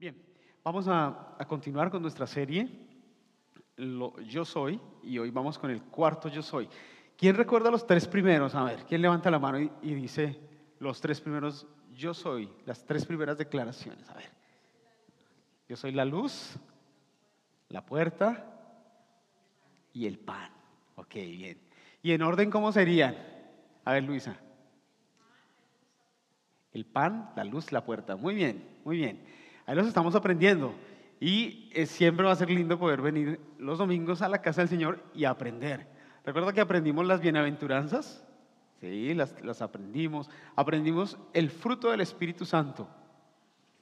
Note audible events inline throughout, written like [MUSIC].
Bien, vamos a, a continuar con nuestra serie Yo Soy y hoy vamos con el cuarto Yo Soy. ¿Quién recuerda los tres primeros? A ver, ¿quién levanta la mano y, y dice los tres primeros Yo Soy? Las tres primeras declaraciones. A ver. Yo soy la luz, la puerta y el pan. Ok, bien. ¿Y en orden cómo serían? A ver, Luisa. El pan, la luz, la puerta. Muy bien, muy bien. Ahí los estamos aprendiendo. Y eh, siempre va a ser lindo poder venir los domingos a la casa del Señor y aprender. ¿Recuerda que aprendimos las bienaventuranzas? Sí, las, las aprendimos. Aprendimos el fruto del Espíritu Santo,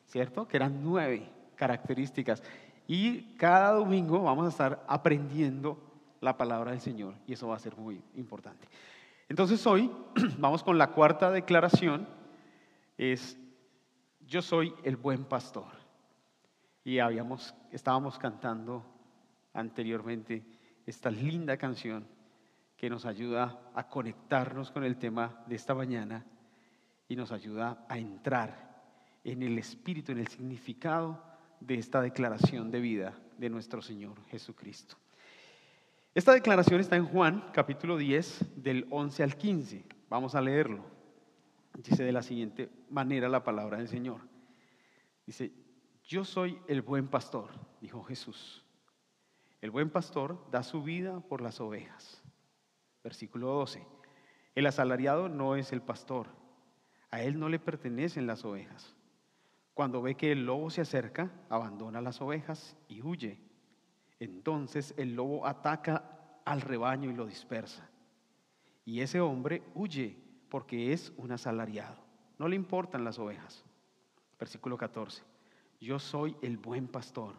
¿cierto? Que eran nueve características. Y cada domingo vamos a estar aprendiendo la palabra del Señor y eso va a ser muy importante. Entonces hoy [CLEARS THROAT] vamos con la cuarta declaración, es yo soy el buen pastor. Y habíamos, estábamos cantando anteriormente esta linda canción que nos ayuda a conectarnos con el tema de esta mañana y nos ayuda a entrar en el espíritu, en el significado de esta declaración de vida de nuestro Señor Jesucristo. Esta declaración está en Juan capítulo 10 del 11 al 15. Vamos a leerlo. Dice de la siguiente manera la palabra del Señor. Dice, yo soy el buen pastor, dijo Jesús. El buen pastor da su vida por las ovejas. Versículo 12. El asalariado no es el pastor. A él no le pertenecen las ovejas. Cuando ve que el lobo se acerca, abandona las ovejas y huye. Entonces el lobo ataca al rebaño y lo dispersa. Y ese hombre huye porque es un asalariado. No le importan las ovejas. Versículo 14. Yo soy el buen pastor.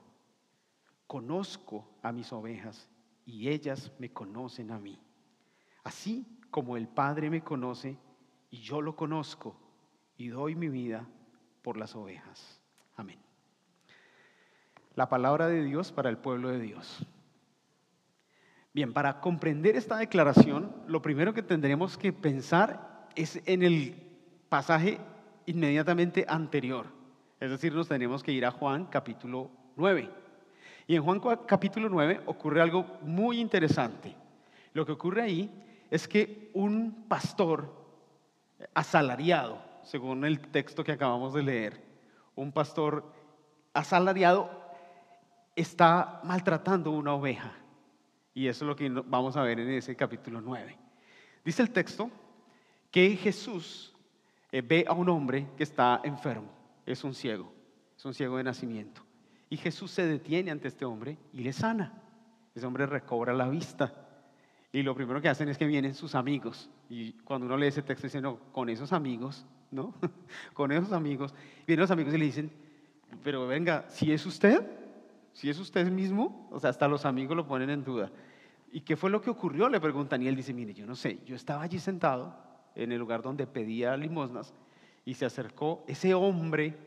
Conozco a mis ovejas y ellas me conocen a mí. Así como el Padre me conoce y yo lo conozco y doy mi vida por las ovejas. Amén. La palabra de Dios para el pueblo de Dios. Bien, para comprender esta declaración, lo primero que tendremos que pensar es en el pasaje inmediatamente anterior. Es decir, nos tenemos que ir a Juan capítulo 9. Y en Juan capítulo 9 ocurre algo muy interesante. Lo que ocurre ahí es que un pastor asalariado, según el texto que acabamos de leer, un pastor asalariado está maltratando una oveja. Y eso es lo que vamos a ver en ese capítulo 9. Dice el texto que Jesús eh, ve a un hombre que está enfermo, es un ciego, es un ciego de nacimiento. Y Jesús se detiene ante este hombre y le sana. Ese hombre recobra la vista. Y lo primero que hacen es que vienen sus amigos. Y cuando uno lee ese texto dice, no, con esos amigos, ¿no? [LAUGHS] con esos amigos. Vienen los amigos y le dicen, pero venga, si es usted, si es usted mismo, o sea, hasta los amigos lo ponen en duda. ¿Y qué fue lo que ocurrió? Le preguntan y él dice, mire, yo no sé, yo estaba allí sentado en el lugar donde pedía limosnas y se acercó ese hombre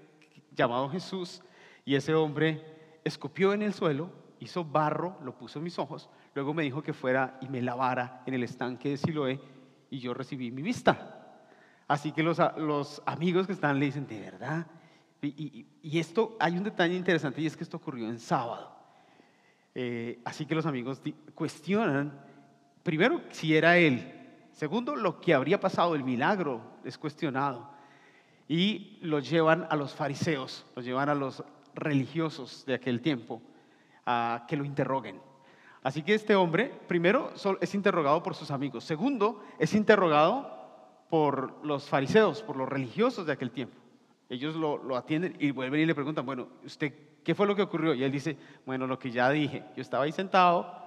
llamado Jesús y ese hombre escupió en el suelo, hizo barro, lo puso en mis ojos, luego me dijo que fuera y me lavara en el estanque de Siloé y yo recibí mi vista. Así que los, los amigos que están le dicen, ¿de verdad? Y, y, esto, hay un detalle interesante y es que esto ocurrió en sábado. Eh, así que los amigos cuestionan, primero, si era él. Segundo, lo que habría pasado, el milagro es cuestionado. Y lo llevan a los fariseos, los llevan a los religiosos de aquel tiempo a que lo interroguen. Así que este hombre, primero, es interrogado por sus amigos. Segundo, es interrogado por los fariseos, por los religiosos de aquel tiempo. Ellos lo, lo, atienden y vuelven y le preguntan, bueno, ¿usted qué fue lo que ocurrió? Y él dice, bueno, lo que ya dije, yo estaba ahí sentado,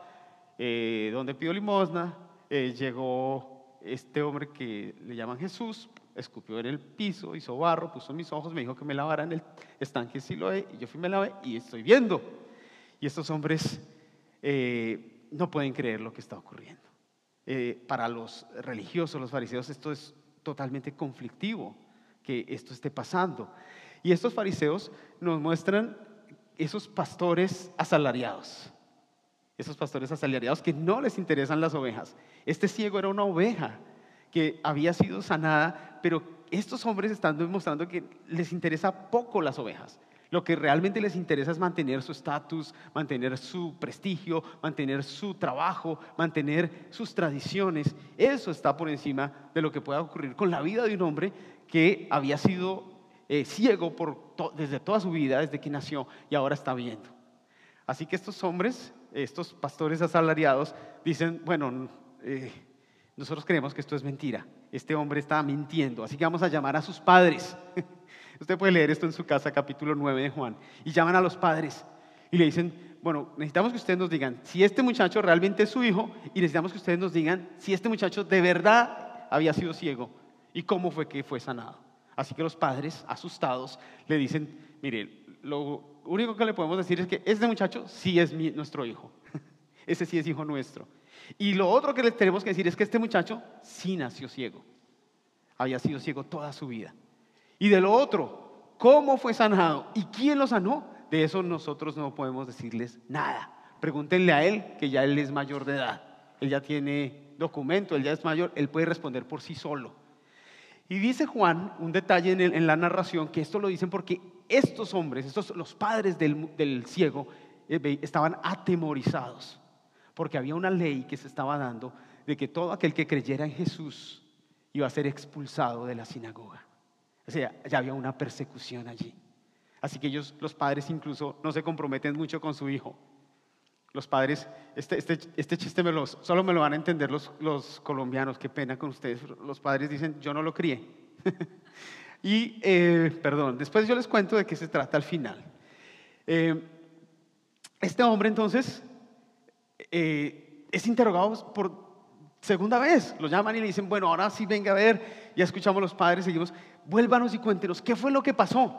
eh, donde pido limosna, eh, llegó este hombre que le llaman Jesús, escupió en el piso, hizo barro, puso mis ojos, me dijo que me lavara en el estanque Siloé, y yo fui, me lavé y estoy viendo. Y estos hombres eh, no pueden creer lo que está ocurriendo. para los religiosos, los fariseos, esto es totalmente conflictivo que esto esté pasando. Y estos fariseos nos muestran esos pastores asalariados, esos pastores asalariados que no les interesan las ovejas. Este ciego era una oveja que había sido sanada, pero estos hombres están demostrando que les interesa poco las ovejas. Lo que realmente les interesa es mantener su estatus, mantener su prestigio, mantener su trabajo, mantener sus tradiciones. Eso está por encima de lo que pueda ocurrir con la vida de un hombre que había sido eh, ciego desde toda su vida, desde que nació, y ahora está viendo. Así que estos hombres, estos pastores asalariados, dicen, bueno, eh, nosotros creemos que esto es mentira. Este hombre está mintiendo, así que vamos a llamar a sus padres. [LAUGHS] Usted puede leer esto en su casa, capítulo 9 de Juan. Y llaman a los padres y le dicen, bueno, necesitamos que ustedes nos digan si este muchacho realmente es su hijo y necesitamos que ustedes nos digan si este muchacho de verdad había sido ciego y cómo fue que fue sanado. Así que los padres, asustados, le dicen, mire, lo único que le podemos decir es que este muchacho sí es nuestro hijo. [LAUGHS] Ese sí es hijo nuestro. Y lo otro que les tenemos que decir es que este muchacho sí nació ciego. Había sido ciego toda su vida. Y de lo otro, ¿cómo fue sanado? ¿Y quién lo sanó? De eso nosotros no podemos decirles nada. Pregúntenle a él, que ya él es mayor de edad. Él ya tiene documento, él ya es mayor, él puede responder por sí solo. Y dice Juan un detalle en, la narración, que esto lo dicen porque estos hombres, estos, los padres del, ciego, eh, estaban atemorizados, porque había una ley que se estaba dando de que todo aquel que creyera en Jesús iba a ser expulsado de la sinagoga. O sea, ya había una persecución allí. Así que ellos, los padres incluso, no se comprometen mucho con su hijo. Los padres, este, este, este chiste me lo, solo me lo van a entender los, los, colombianos, qué pena con ustedes. Los padres dicen, yo no lo crié. [LAUGHS] y, eh, perdón, después yo les cuento de qué se trata al final. Eh, este hombre entonces eh, es interrogado por segunda vez. Lo llaman y le dicen, bueno, ahora sí venga a ver, ya escuchamos los padres, seguimos vuélvanos y cuéntenos qué fue lo que pasó.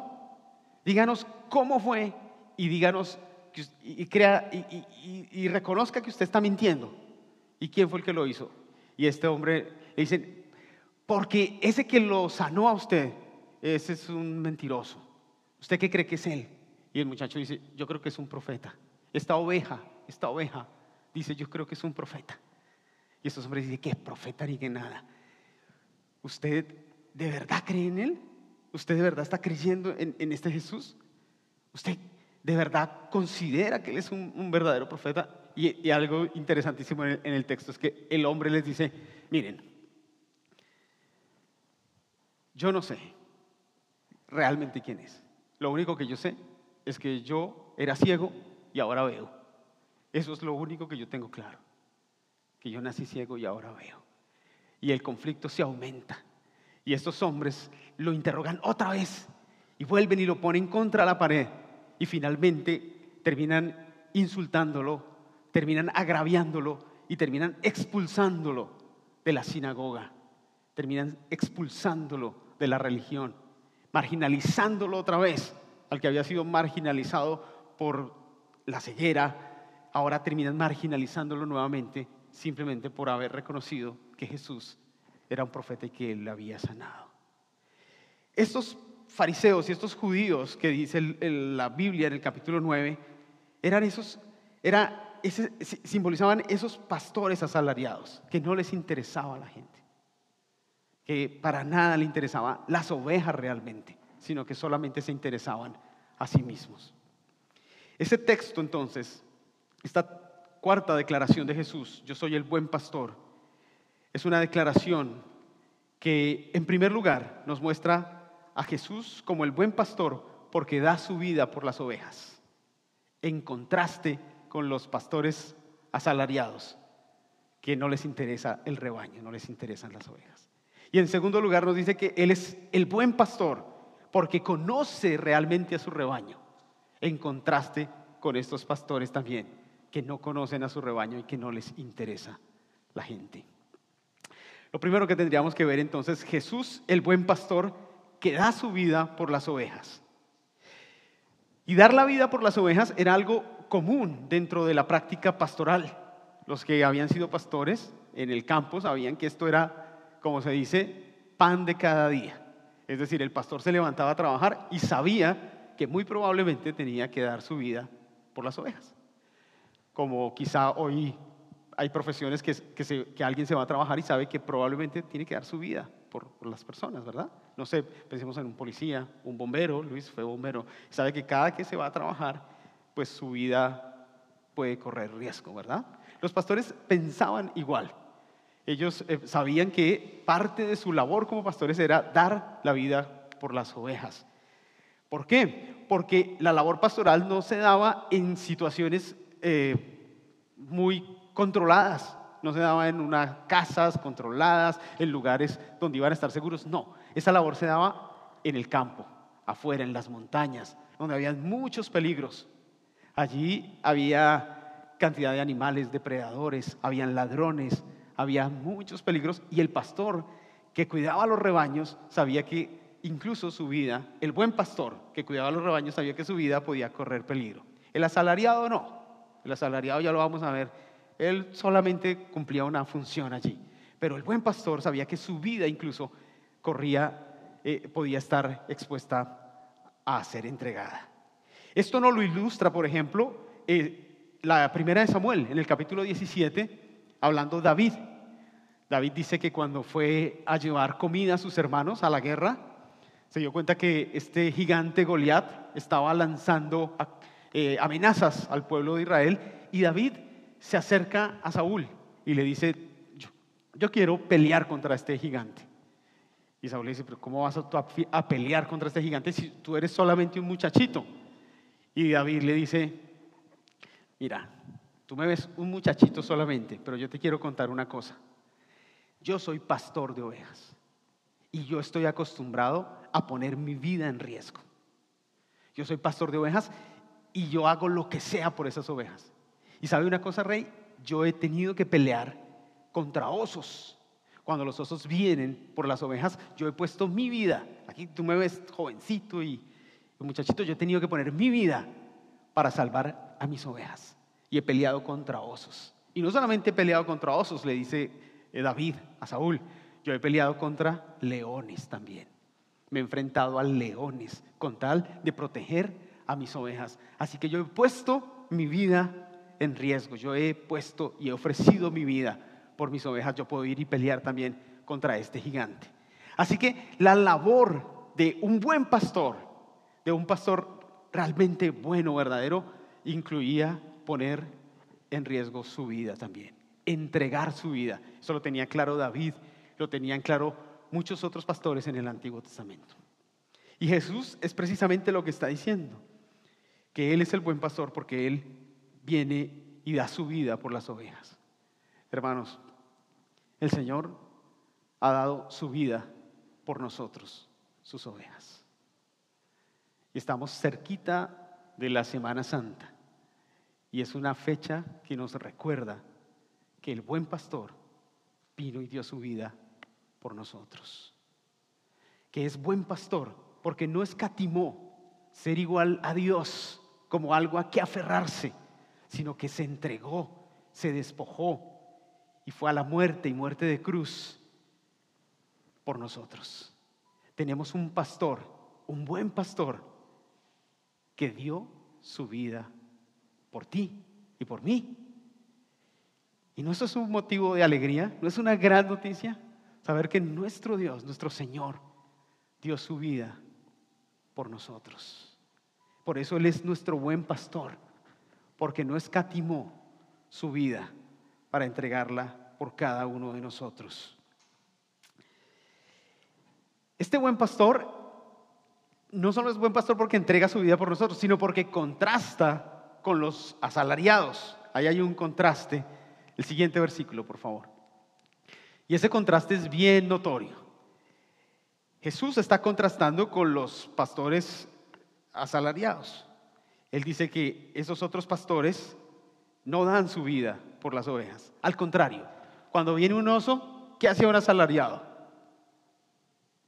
Díganos cómo fue y díganos y, reconozca que usted está mintiendo. ¿Y quién fue el que lo hizo? Y este hombre le dice, porque ese que lo sanó a usted, ese es un mentiroso. ¿Usted qué cree que es él? Y el muchacho dice, yo creo que es un profeta. Esta oveja, esta oveja, dice, yo creo que es un profeta. Y estos hombres dicen, ¿qué profeta ni que nada? Usted ¿de verdad cree en Él? ¿Usted de verdad está creyendo en, este Jesús? ¿Usted de verdad considera que Él es un, verdadero profeta? Y, algo interesantísimo en el, texto es que el hombre les dice, miren, yo no sé realmente quién es. Lo único que yo sé es que yo era ciego y ahora veo. Eso es lo único que yo tengo claro. Que yo nací ciego y ahora veo. Y el conflicto se aumenta. Y estos hombres lo interrogan otra vez y vuelven y lo ponen contra la pared y finalmente terminan insultándolo, terminan agraviándolo y terminan expulsándolo de la sinagoga, terminan expulsándolo de la religión, marginalizándolo otra vez al que había sido marginalizado por la ceguera, ahora terminan marginalizándolo nuevamente simplemente por haber reconocido que Jesús era un profeta y que él había sanado. Estos fariseos y estos judíos que dice la Biblia en el capítulo 9, eran esos, era, simbolizaban esos pastores asalariados, que no les interesaba a la gente, que para nada le interesaban las ovejas realmente, sino que solamente se interesaban a sí mismos. Ese texto entonces, esta cuarta declaración de Jesús, yo soy el buen pastor, es una declaración que en primer lugar nos muestra a Jesús como el buen pastor porque da su vida por las ovejas, en contraste con los pastores asalariados, que no les interesa el rebaño, no les interesan las ovejas. Y en segundo lugar nos dice que Él es el buen pastor porque conoce realmente a su rebaño, en contraste con estos pastores también, que no conocen a su rebaño y que no les interesa la gente. Lo primero que tendríamos que ver entonces, Jesús, el buen pastor, que da su vida por las ovejas. Y dar la vida por las ovejas era algo común dentro de la práctica pastoral. Los que habían sido pastores en el campo sabían que esto era, como se dice, pan de cada día. Es decir, el pastor se levantaba a trabajar y sabía que muy probablemente tenía que dar su vida por las ovejas. Como quizá hoy hay profesiones que, que, alguien se va a trabajar y sabe que probablemente tiene que dar su vida por, las personas, ¿verdad? No sé, pensemos en un policía, un bombero, Luis fue bombero, sabe que cada que se va a trabajar, pues su vida puede correr riesgo, ¿verdad? Los pastores pensaban igual. Ellos eh, sabían que parte de su labor como pastores era dar la vida por las ovejas. ¿Por qué? Porque la labor pastoral no se daba en situaciones eh, muy controladas, no se daba en unas casas controladas, en lugares donde iban a estar seguros, no, esa labor se daba en el campo, afuera, en las montañas, donde había muchos peligros. Allí había cantidad de animales, depredadores, habían ladrones, había muchos peligros y el pastor que cuidaba los rebaños sabía que incluso su vida, el buen pastor que cuidaba los rebaños sabía que su vida podía correr peligro. El asalariado no. El asalariado ya lo vamos a ver. Él solamente cumplía una función allí. Pero el buen pastor sabía que su vida incluso corría, eh, podía estar expuesta a ser entregada. Esto no lo ilustra, por ejemplo, eh, la primera de Samuel, en el capítulo 17, hablando David. David dice que cuando fue a llevar comida a sus hermanos a la guerra, se dio cuenta que este gigante Goliat estaba lanzando eh, amenazas al pueblo de Israel y David se acerca a Saúl y le dice, yo, quiero pelear contra este gigante. Y Saúl le dice, pero ¿cómo vas a, a pelear contra este gigante si tú eres solamente un muchachito? Y David le dice, mira, tú me ves un muchachito solamente, pero yo te quiero contar una cosa. Yo soy pastor de ovejas y yo estoy acostumbrado a poner mi vida en riesgo. Yo soy pastor de ovejas y yo hago lo que sea por esas ovejas. Y sabe una cosa, rey, yo he tenido que pelear contra osos. Cuando los osos vienen por las ovejas, yo he puesto mi vida. Aquí tú me ves jovencito y muchachito, yo he tenido que poner mi vida para salvar a mis ovejas. Y he peleado contra osos. Y no solamente he peleado contra osos, le dice eh, David a Saúl, yo he peleado contra leones también. Me he enfrentado a leones con tal de proteger a mis ovejas. Así que yo he puesto mi vida en riesgo. Yo he puesto y he ofrecido mi vida por mis ovejas. Yo puedo ir y pelear también contra este gigante. Así que la labor de un buen pastor, de un pastor realmente bueno, verdadero, incluía poner en riesgo su vida también, entregar su vida. Eso lo tenía claro David lo tenían claro muchos otros pastores en el Antiguo Testamento. Y Jesús es precisamente lo que está diciendo, que Él es el buen pastor porque Él viene y da su vida por las ovejas. Hermanos, el Señor ha dado su vida por nosotros, sus ovejas. Y estamos cerquita de la Semana Santa. Y es una fecha que nos recuerda que el buen pastor vino y dio su vida por nosotros. Que es buen pastor porque no escatimó ser igual a Dios como algo a que aferrarse, sino que se entregó, se despojó y fue a la muerte y muerte de cruz por nosotros. Tenemos un pastor, un buen pastor, que dio su vida por ti y por mí. ¿Y no eso es un motivo de alegría? ¿No es una gran noticia? Saber que nuestro Dios, nuestro Señor, dio su vida por nosotros. Por eso Él es nuestro buen pastor, porque no escatimó su vida para entregarla por cada uno de nosotros. Este buen pastor no solo es buen pastor porque entrega su vida por nosotros, sino porque contrasta con los asalariados. Ahí hay un contraste. El siguiente versículo, por favor. Y ese contraste es bien notorio. Jesús está contrastando con los pastores asalariados. Él dice que esos otros pastores no dan su vida por las ovejas. Al contrario, cuando viene un oso, ¿qué hace un asalariado?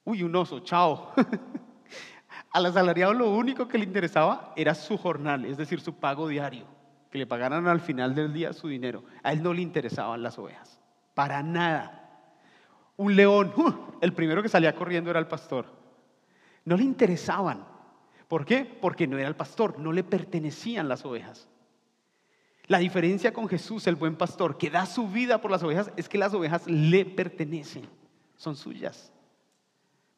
Uy, un oso, chao. [LAUGHS] Al asalariado lo único que le interesaba era su jornal, es decir, su pago diario, que le pagaran al final del día su dinero. A él no le interesaban las ovejas, para nada un león, ¡uh! el primero que salía corriendo era el pastor. No le interesaban. ¿Por qué? Porque no era el pastor, no le pertenecían las ovejas. La diferencia con Jesús, el buen pastor, que da su vida por las ovejas, es que las ovejas le pertenecen, son suyas.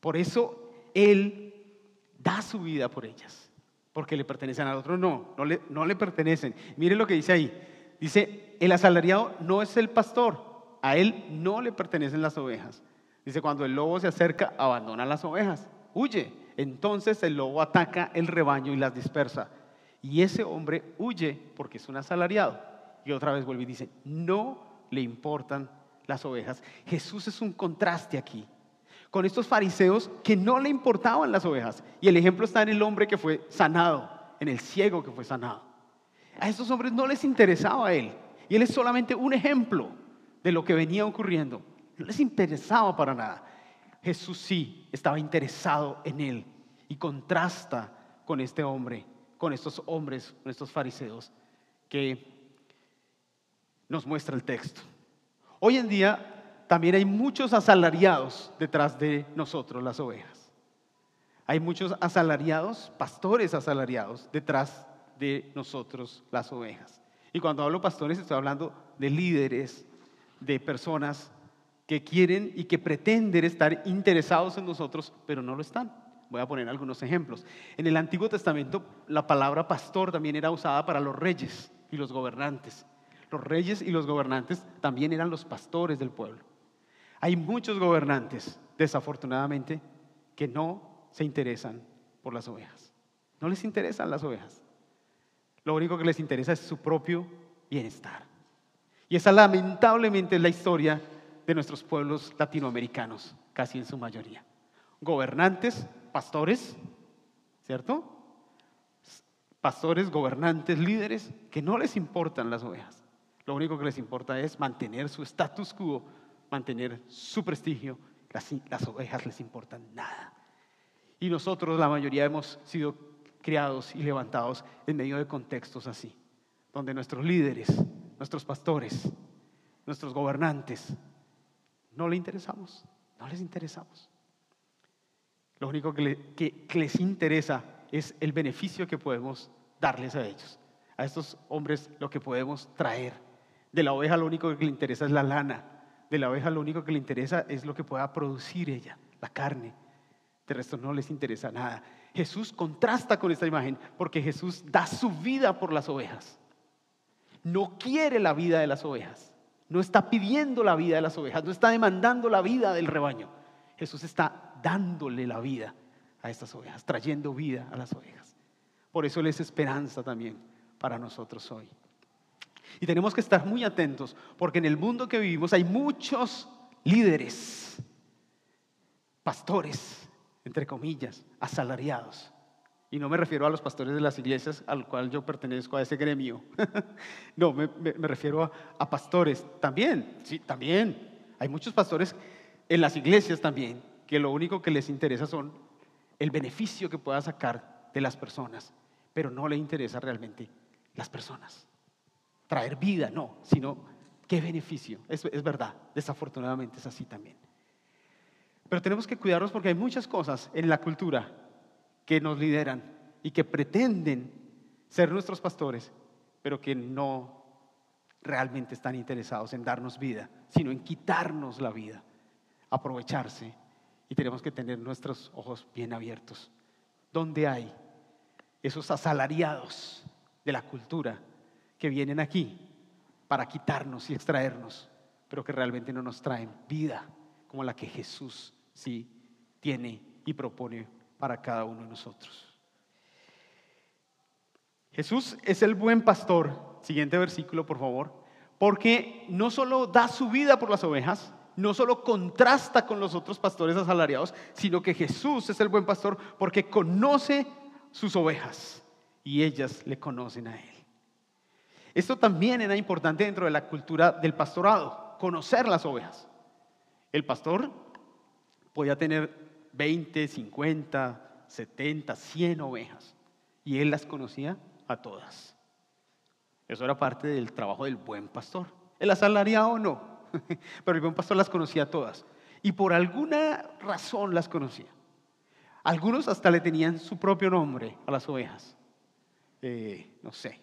Por eso Él da su vida por ellas, porque le pertenecen al otro. No, no le, no le pertenecen. Mire lo que dice ahí. Dice, el asalariado no es el pastor, a él no le pertenecen las ovejas. Dice, cuando el lobo se acerca, abandona las ovejas, huye. Entonces el lobo ataca el rebaño y las dispersa. Y ese hombre huye porque es un asalariado. Y otra vez vuelve y dice, no le importan las ovejas. Jesús es un contraste aquí con estos fariseos que no le importaban las ovejas. Y el ejemplo está en el hombre que fue sanado, en el ciego que fue sanado. A estos hombres no les interesaba a él. Y él es solamente un ejemplo de lo que venía ocurriendo. No les interesaba para nada. Jesús sí estaba interesado en él y contrasta con este hombre, con estos hombres, con estos fariseos que nos muestra el texto. Hoy en día también hay muchos asalariados detrás de nosotros, las ovejas. Hay muchos asalariados, pastores asalariados detrás de nosotros, las ovejas. Y cuando hablo pastores estoy hablando de líderes, de personas que quieren y que pretenden estar interesados en nosotros, pero no lo están. Voy a poner algunos ejemplos. En el Antiguo Testamento la palabra pastor también era usada para los reyes y los gobernantes. Los reyes y los gobernantes también eran los pastores del pueblo. Hay muchos gobernantes, desafortunadamente, que no se interesan por las ovejas. No les interesan las ovejas. Lo único que les interesa es su propio bienestar. Y esa lamentablemente es la historia de nuestros pueblos latinoamericanos, casi en su mayoría. Gobernantes, pastores, ¿cierto? Pastores, gobernantes, líderes, que no les importan las ovejas. Lo único que les importa es mantener su status quo, mantener su prestigio. Las, las ovejas les importan nada. Y nosotros, la mayoría, hemos sido criados y levantados en medio de contextos así, donde nuestros líderes, nuestros pastores, nuestros gobernantes, no le interesamos, no les interesamos. Lo único que, les interesa es el beneficio que podemos darles a ellos. A estos hombres lo que podemos traer. De la oveja lo único que le interesa es la lana. De la oveja lo único que le interesa es lo que pueda producir ella, la carne. De resto no les interesa nada. Jesús contrasta con esta imagen porque Jesús da su vida por las ovejas. No quiere la vida de las ovejas. No está pidiendo la vida de las ovejas. No está demandando la vida del rebaño. Jesús está dándole la vida a estas ovejas, trayendo vida a las ovejas. Por eso Él es esperanza también para nosotros hoy. Y tenemos que estar muy atentos porque en el mundo que vivimos hay muchos líderes, pastores, entre comillas, asalariados. Y no me refiero a los pastores de las iglesias al cual yo pertenezco a ese gremio. [LAUGHS] no, me, refiero a, pastores también. Sí, también. Hay muchos pastores en las iglesias también que lo único que les interesa son el beneficio que pueda sacar de las personas, pero no le interesa realmente las personas. Traer vida, no, sino qué beneficio. Es, verdad, desafortunadamente es así también. Pero tenemos que cuidarnos porque hay muchas cosas en la cultura que nos lideran y que pretenden ser nuestros pastores, pero que no realmente están interesados en darnos vida, sino en quitarnos la vida, aprovecharse. Y tenemos que tener nuestros ojos bien abiertos. ¿Dónde hay esos asalariados de la cultura que vienen aquí para quitarnos y extraernos, pero que realmente no nos traen vida como la que Jesús sí tiene y propone para cada uno de nosotros. Jesús es el buen pastor, siguiente versículo por favor, porque no solo da su vida por las ovejas, no solo contrasta con los otros pastores asalariados, sino que Jesús es el buen pastor porque conoce sus ovejas y ellas le conocen a Él. Esto también era importante dentro de la cultura del pastorado, conocer las ovejas. El pastor podía tener 20, 50, 70, 100 ovejas y él las conocía a todas. Eso era parte del trabajo del buen pastor. El asalariado no, [LAUGHS] pero el buen pastor las conocía a todas y por alguna razón las conocía. Algunos hasta le tenían su propio nombre a las ovejas. Eh, no sé,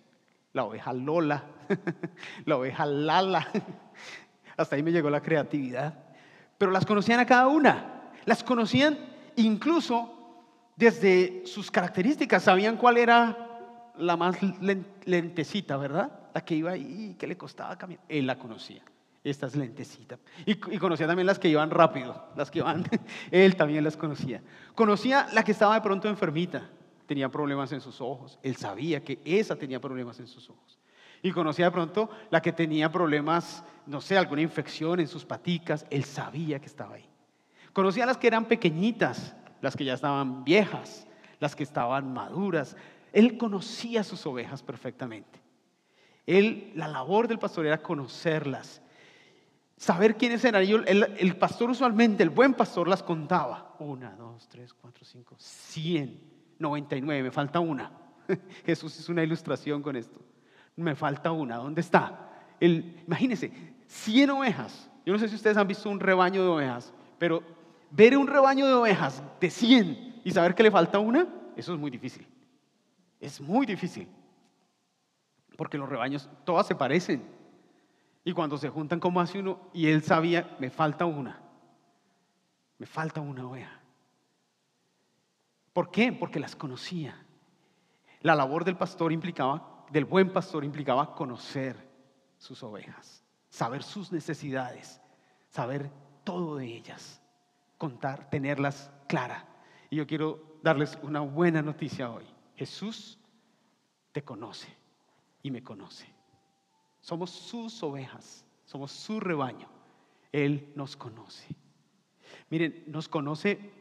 la oveja Lola, [LAUGHS] la oveja Lala. [LAUGHS] Hasta ahí me llegó la creatividad. Pero las conocían a cada una las conocían incluso desde sus características sabían cuál era la más lentecita, ¿verdad? La que iba ahí, que le costaba caminar. Él la conocía. Esta es lentecita. Y, y, conocía también las que iban rápido, las que iban, [LAUGHS] él también las conocía. Conocía la que estaba de pronto enfermita, tenía problemas en sus ojos. Él sabía que esa tenía problemas en sus ojos. Y conocía de pronto la que tenía problemas, no sé, alguna infección en sus paticas. Él sabía que estaba ahí. Conocía las que eran pequeñitas, las que ya estaban viejas, las que estaban maduras. Él conocía sus ovejas perfectamente. Él, la labor del pastor era conocerlas, saber quiénes eran. El, el pastor usualmente, el buen pastor, las contaba. Una, dos, tres, cuatro, cinco, cien, noventa y nueve, me falta una. [LAUGHS] Jesús es una ilustración con esto. Me falta una, ¿dónde está? El, imagínense, cien ovejas. Yo no sé si ustedes han visto un rebaño de ovejas, pero ver un rebaño de ovejas de 100 y saber que le falta una, eso es muy difícil. Es muy difícil. Porque los rebaños todas se parecen. Y cuando se juntan como hace uno, y él sabía, me falta una. Me falta una oveja. ¿Por qué? Porque las conocía. La labor del pastor implicaba, del buen pastor implicaba conocer sus ovejas, saber sus necesidades, saber todo de ellas contar, tenerlas claras. Y yo quiero darles una buena noticia hoy. Jesús te conoce y me conoce. Somos sus ovejas, somos su rebaño. Él nos conoce. Miren, nos conoce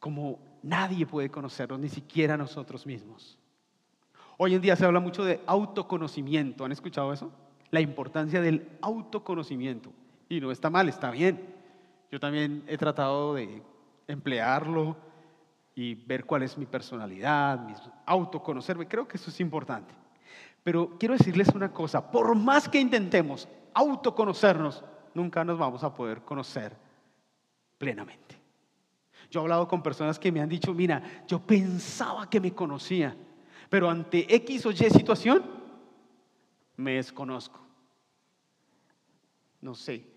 como nadie puede conocernos, ni siquiera nosotros mismos. Hoy en día se habla mucho de autoconocimiento. ¿Han escuchado eso? La importancia del autoconocimiento. Y no está mal, está bien. Yo también he tratado de emplearlo y ver cuál es mi personalidad, mi autoconocerme. Creo que eso es importante. Pero quiero decirles una cosa, por más que intentemos autoconocernos, nunca nos vamos a poder conocer plenamente. Yo he hablado con personas que me han dicho, mira, yo pensaba que me conocía, pero ante X o Y situación, me desconozco. No sé,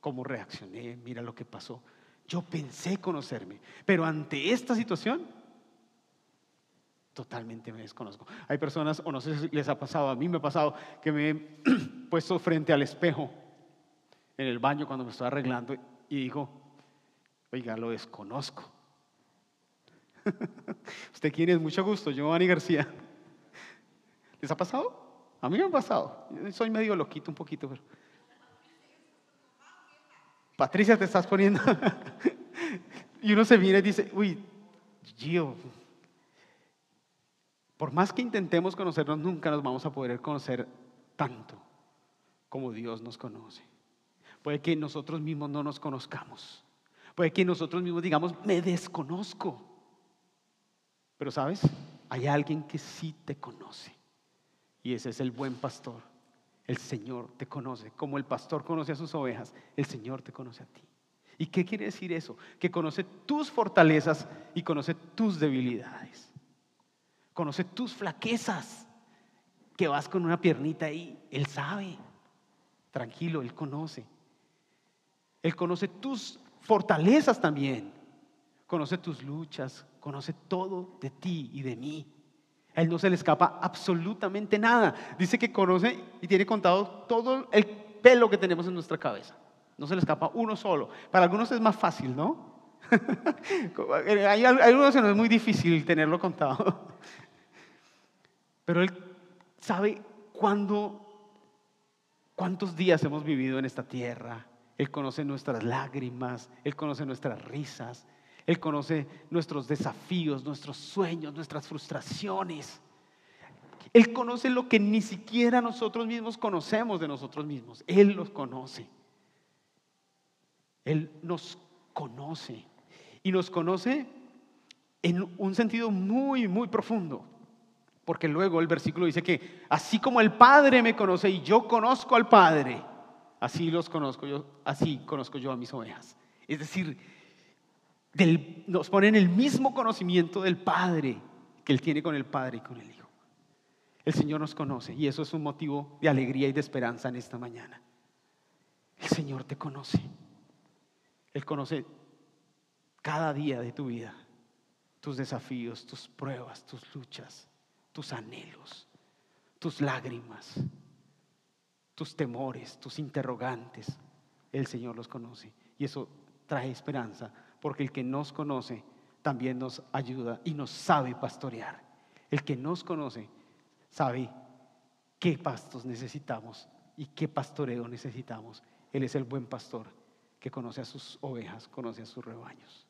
cómo reaccioné, mira lo que pasó. Yo pensé conocerme, pero ante esta situación, totalmente me desconozco. Hay personas, o no sé si les ha pasado, a mí me ha pasado, que me he [CLEARS THROAT] puesto frente al espejo en el baño cuando me estoy arreglando y digo, oiga, lo desconozco. [LAUGHS] ¿Usted quién es? Mucho gusto, Giovanni García. [LAUGHS] ¿Les ha pasado? A mí me ha pasado. soy medio loquito un poquito, pero... Patricia, te estás poniendo. [LAUGHS] y uno se viene y dice, uy, Gio, por más que intentemos conocernos, nunca nos vamos a poder conocer tanto como Dios nos conoce. Puede que nosotros mismos no nos conozcamos. Puede que nosotros mismos digamos, me desconozco. Pero sabes, hay alguien que sí te conoce. Y ese es el buen pastor. El Señor te conoce. Como el pastor conoce a sus ovejas, el Señor te conoce a ti. ¿Y qué quiere decir eso? Que conoce tus fortalezas y conoce tus debilidades. Conoce tus flaquezas. Que vas con una piernita ahí. Él sabe. Tranquilo, Él conoce. Él conoce tus fortalezas también. Conoce tus luchas. Conoce todo de ti y de mí. Él no se le escapa absolutamente nada. Dice que conoce y tiene contado todo el pelo que tenemos en nuestra cabeza. No se le escapa uno solo. Para algunos es más fácil, ¿no? [LAUGHS] Hay algunos que no es muy difícil tenerlo contado. Pero Él sabe cuántos días hemos vivido en esta tierra. Él conoce nuestras lágrimas, Él conoce nuestras risas, él conoce nuestros desafíos, nuestros sueños, nuestras frustraciones. Él conoce lo que ni siquiera nosotros mismos conocemos de nosotros mismos. Él los conoce. Él nos conoce. Y nos conoce en un sentido muy, muy profundo. Porque luego el versículo dice que así como el Padre me conoce y yo conozco al Padre, así los conozco yo, así conozco yo a mis ovejas. Es decir, nos pone en el mismo conocimiento del Padre que Él tiene con el Padre y con el Hijo. El Señor nos conoce y eso es un motivo de alegría y de esperanza en esta mañana. El Señor te conoce. Él conoce cada día de tu vida, tus desafíos, tus pruebas, tus luchas, tus anhelos, tus lágrimas, tus temores, tus interrogantes. El Señor los conoce y eso trae esperanza porque el que nos conoce también nos ayuda y nos sabe pastorear. El que nos conoce sabe qué pastos necesitamos y qué pastoreo necesitamos. Él es el buen pastor que conoce a sus ovejas, conoce a sus rebaños.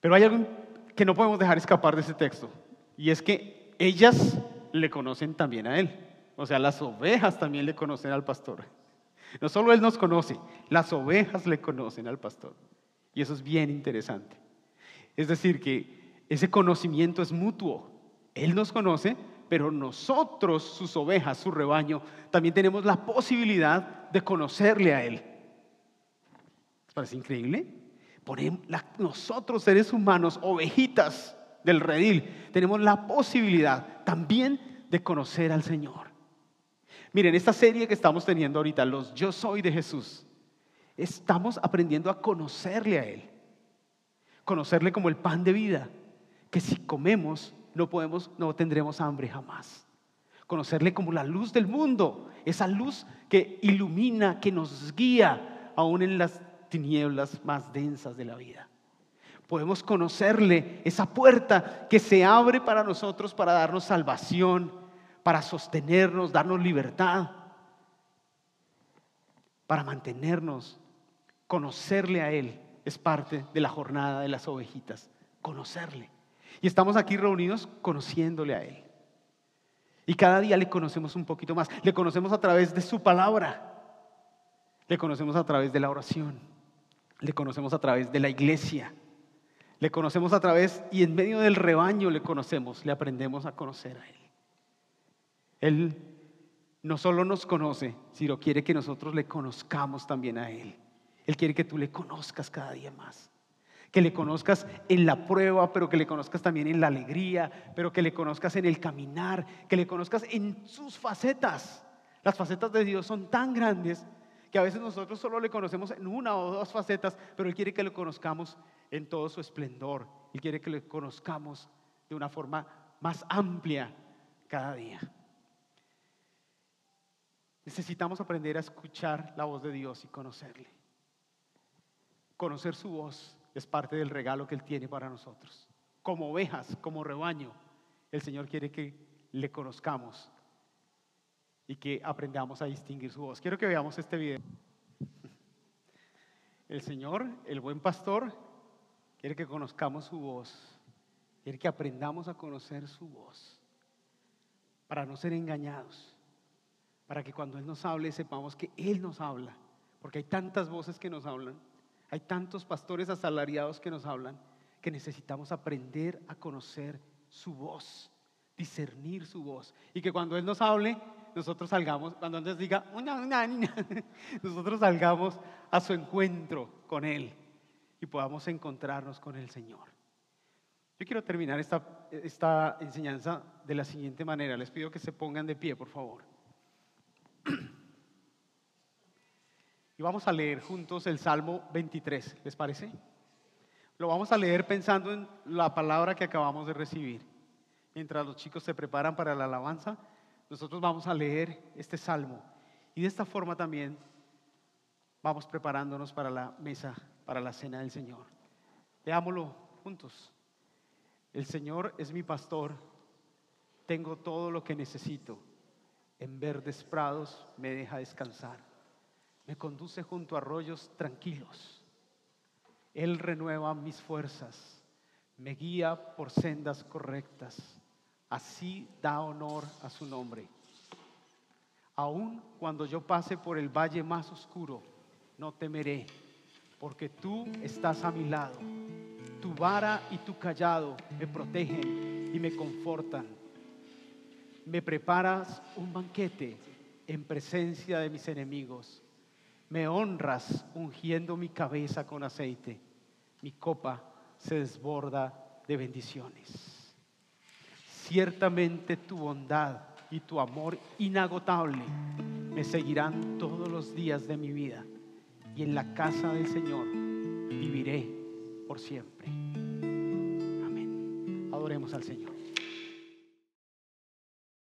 Pero hay algo que no podemos dejar escapar de ese texto y es que ellas le conocen también a Él. O sea, las ovejas también le conocen al pastor. No solo Él nos conoce, las ovejas le conocen al pastor. Y eso es bien interesante. Es decir, que ese conocimiento es mutuo. Él nos conoce, pero nosotros, sus ovejas, su rebaño, también tenemos la posibilidad de conocerle a Él. ¿Les parece increíble? nosotros, seres humanos, ovejitas del redil, tenemos la posibilidad también de conocer al Señor. Miren, esta serie que estamos teniendo ahorita, los Yo Soy de Jesús, estamos aprendiendo a conocerle a Él. Conocerle como el pan de vida, que si comemos no podemos, no tendremos hambre jamás. Conocerle como la luz del mundo, esa luz que ilumina, que nos guía aún en las tinieblas más densas de la vida. Podemos conocerle esa puerta que se abre para nosotros para darnos salvación, para sostenernos, darnos libertad, para mantenernos. Conocerle a Él es parte de la jornada de las ovejitas, conocerle. Y estamos aquí reunidos conociéndole a Él. Y cada día le conocemos un poquito más. Le conocemos a través de su palabra. Le conocemos a través de la oración. Le conocemos a través de la iglesia. Le conocemos a través y en medio del rebaño le conocemos, le aprendemos a conocer a Él. Él no solo nos conoce, sino quiere que nosotros le conozcamos también a Él. Él quiere que tú le conozcas cada día más. Que le conozcas en la prueba, pero que le conozcas también en la alegría, pero que le conozcas en el caminar, que le conozcas en sus facetas. Las facetas de Dios son tan grandes que a veces nosotros solo le conocemos en una o dos facetas, pero Él quiere que le conozcamos en todo su esplendor. Él quiere que le conozcamos de una forma más amplia cada día. Necesitamos aprender a escuchar la voz de Dios y conocerle. Conocer su voz es parte del regalo que Él tiene para nosotros. Como ovejas, como rebaño, el Señor quiere que le conozcamos y que aprendamos a distinguir su voz. Quiero que veamos este video. El Señor, el buen pastor, quiere que conozcamos su voz, quiere que aprendamos a conocer su voz para no ser engañados, para que cuando Él nos hable sepamos que Él nos habla, porque hay tantas voces que nos hablan hay tantos pastores asalariados que nos hablan que necesitamos aprender a conocer su voz, discernir su voz. Y que cuando Él nos hable, nosotros salgamos, cuando Él nos diga, [LAUGHS] nosotros salgamos a su encuentro con Él y podamos encontrarnos con el Señor. Yo quiero terminar esta, esta enseñanza de la siguiente manera. Les pido que se pongan de pie, por favor. [CLEARS THROAT] Vamos a leer juntos el Salmo 23, ¿les parece? Lo vamos a leer pensando en la palabra que acabamos de recibir. Mientras los chicos se preparan para la alabanza, nosotros vamos a leer este salmo. Y de esta forma también vamos preparándonos para la mesa, para la cena del Señor. Leámoslo juntos. El Señor es mi pastor, tengo todo lo que necesito. En verdes prados me deja descansar me conduce junto a arroyos tranquilos. Él renueva mis fuerzas, me guía por sendas correctas. Así da honor a su nombre. Aun cuando yo pase por el valle más oscuro, no temeré, porque tú estás a mi lado. Tu vara y tu callado me protegen y me confortan. Me preparas un banquete en presencia de mis enemigos me honras ungiendo mi cabeza con aceite. Mi copa se desborda de bendiciones. Ciertamente tu bondad y tu amor inagotable me seguirán todos los días de mi vida. Y en la casa del Señor viviré por siempre. Amén. Adoremos al Señor.